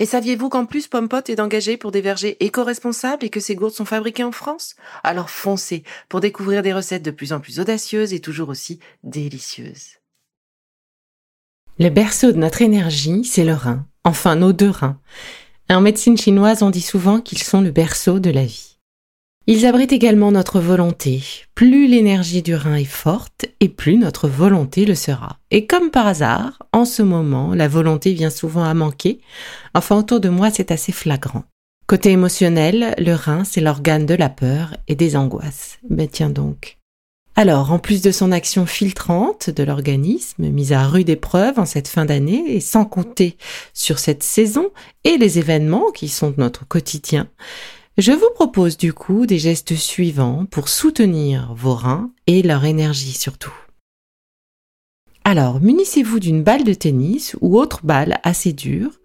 Et saviez-vous qu'en plus Pompot est engagé pour des vergers éco-responsables et que ces gourdes sont fabriquées en France? Alors foncez pour découvrir des recettes de plus en plus audacieuses et toujours aussi délicieuses. Le berceau de notre énergie, c'est le rein, enfin nos deux reins. En médecine chinoise, on dit souvent qu'ils sont le berceau de la vie. Ils abritent également notre volonté. Plus l'énergie du rein est forte, et plus notre volonté le sera. Et comme par hasard, en ce moment, la volonté vient souvent à manquer. Enfin, autour de moi, c'est assez flagrant. Côté émotionnel, le rein, c'est l'organe de la peur et des angoisses. Mais tiens donc. Alors, en plus de son action filtrante de l'organisme, mise à rude épreuve en cette fin d'année, et sans compter sur cette saison et les événements qui sont notre quotidien, je vous propose du coup des gestes suivants pour soutenir vos reins et leur énergie surtout. Alors, munissez-vous d'une balle de tennis ou autre balle assez dure.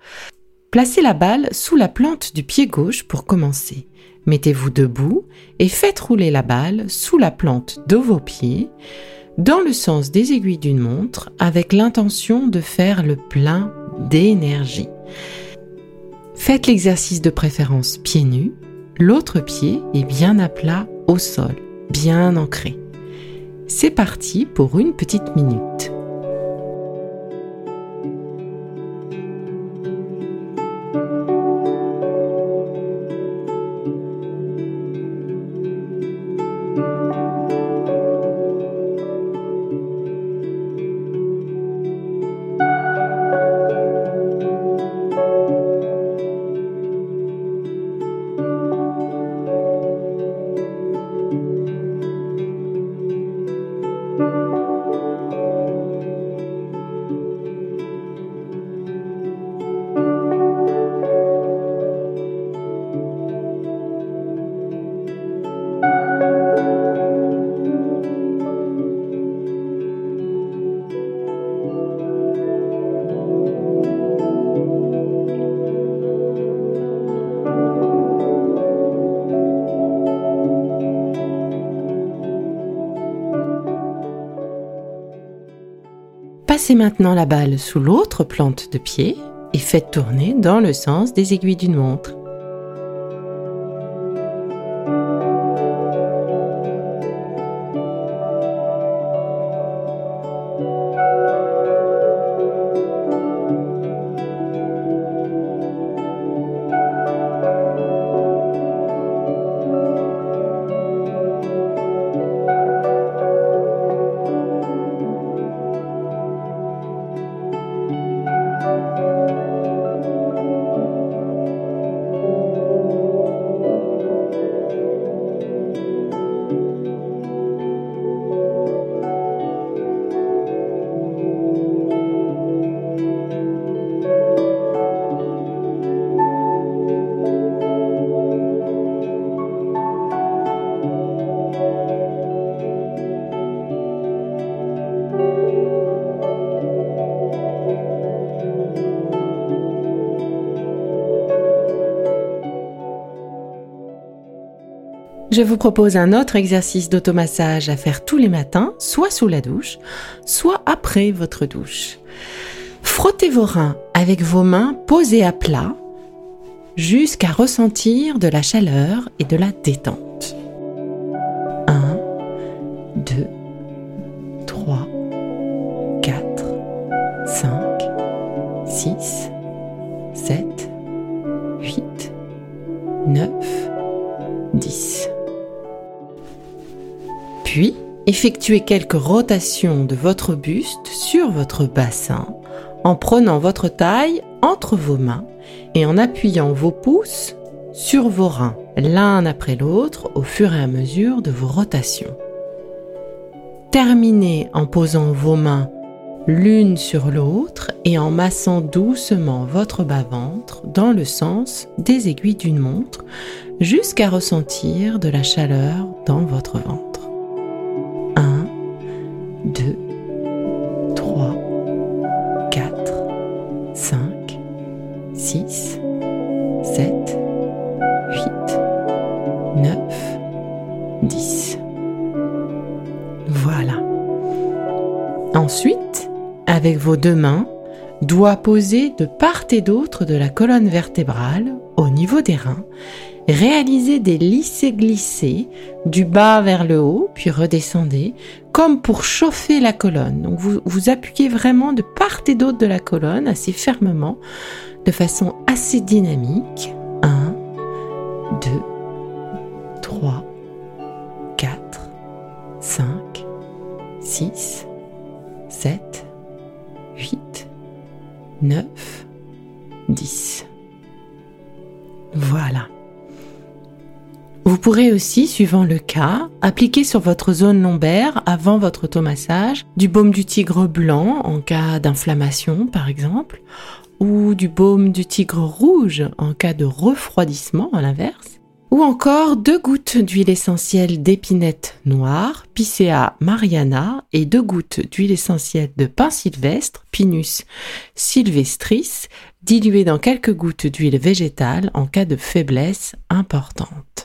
Placez la balle sous la plante du pied gauche pour commencer. Mettez-vous debout et faites rouler la balle sous la plante de vos pieds dans le sens des aiguilles d'une montre avec l'intention de faire le plein d'énergie. Faites l'exercice de préférence pieds nus L'autre pied est bien à plat au sol, bien ancré. C'est parti pour une petite minute. Passez maintenant la balle sous l'autre plante de pied et faites tourner dans le sens des aiguilles d'une montre. Je vous propose un autre exercice d'automassage à faire tous les matins, soit sous la douche, soit après votre douche. Frottez vos reins avec vos mains posées à plat jusqu'à ressentir de la chaleur et de la détente. 1, 2, 3, 4, 5, 6, 7, 8, 9, effectuez quelques rotations de votre buste sur votre bassin en prenant votre taille entre vos mains et en appuyant vos pouces sur vos reins, l'un après l'autre au fur et à mesure de vos rotations. Terminez en posant vos mains l'une sur l'autre et en massant doucement votre bas-ventre dans le sens des aiguilles d'une montre jusqu'à ressentir de la chaleur dans votre ventre. 1, 2, 3, 4, 5, 6, 7, 8, 9, 10. Voilà. Ensuite, avec vos deux mains, doigts posés de part et d'autre de la colonne vertébrale au niveau des reins, réalisez des lissés-glissés du bas vers le haut, puis redescendez, comme pour chauffer la colonne. Donc vous, vous appuyez vraiment de part et d'autre de la colonne assez fermement, de façon assez dynamique. 1, 2, 3, 4, 5, 6, 7, 8, 9, 10. Voilà. Vous pourrez aussi, suivant le cas, appliquer sur votre zone lombaire avant votre automassage du baume du tigre blanc en cas d'inflammation par exemple, ou du baume du tigre rouge en cas de refroidissement à l'inverse, ou encore deux gouttes d'huile essentielle d'épinette noire, Picea mariana, et deux gouttes d'huile essentielle de pin sylvestre, Pinus sylvestris, diluées dans quelques gouttes d'huile végétale en cas de faiblesse importante.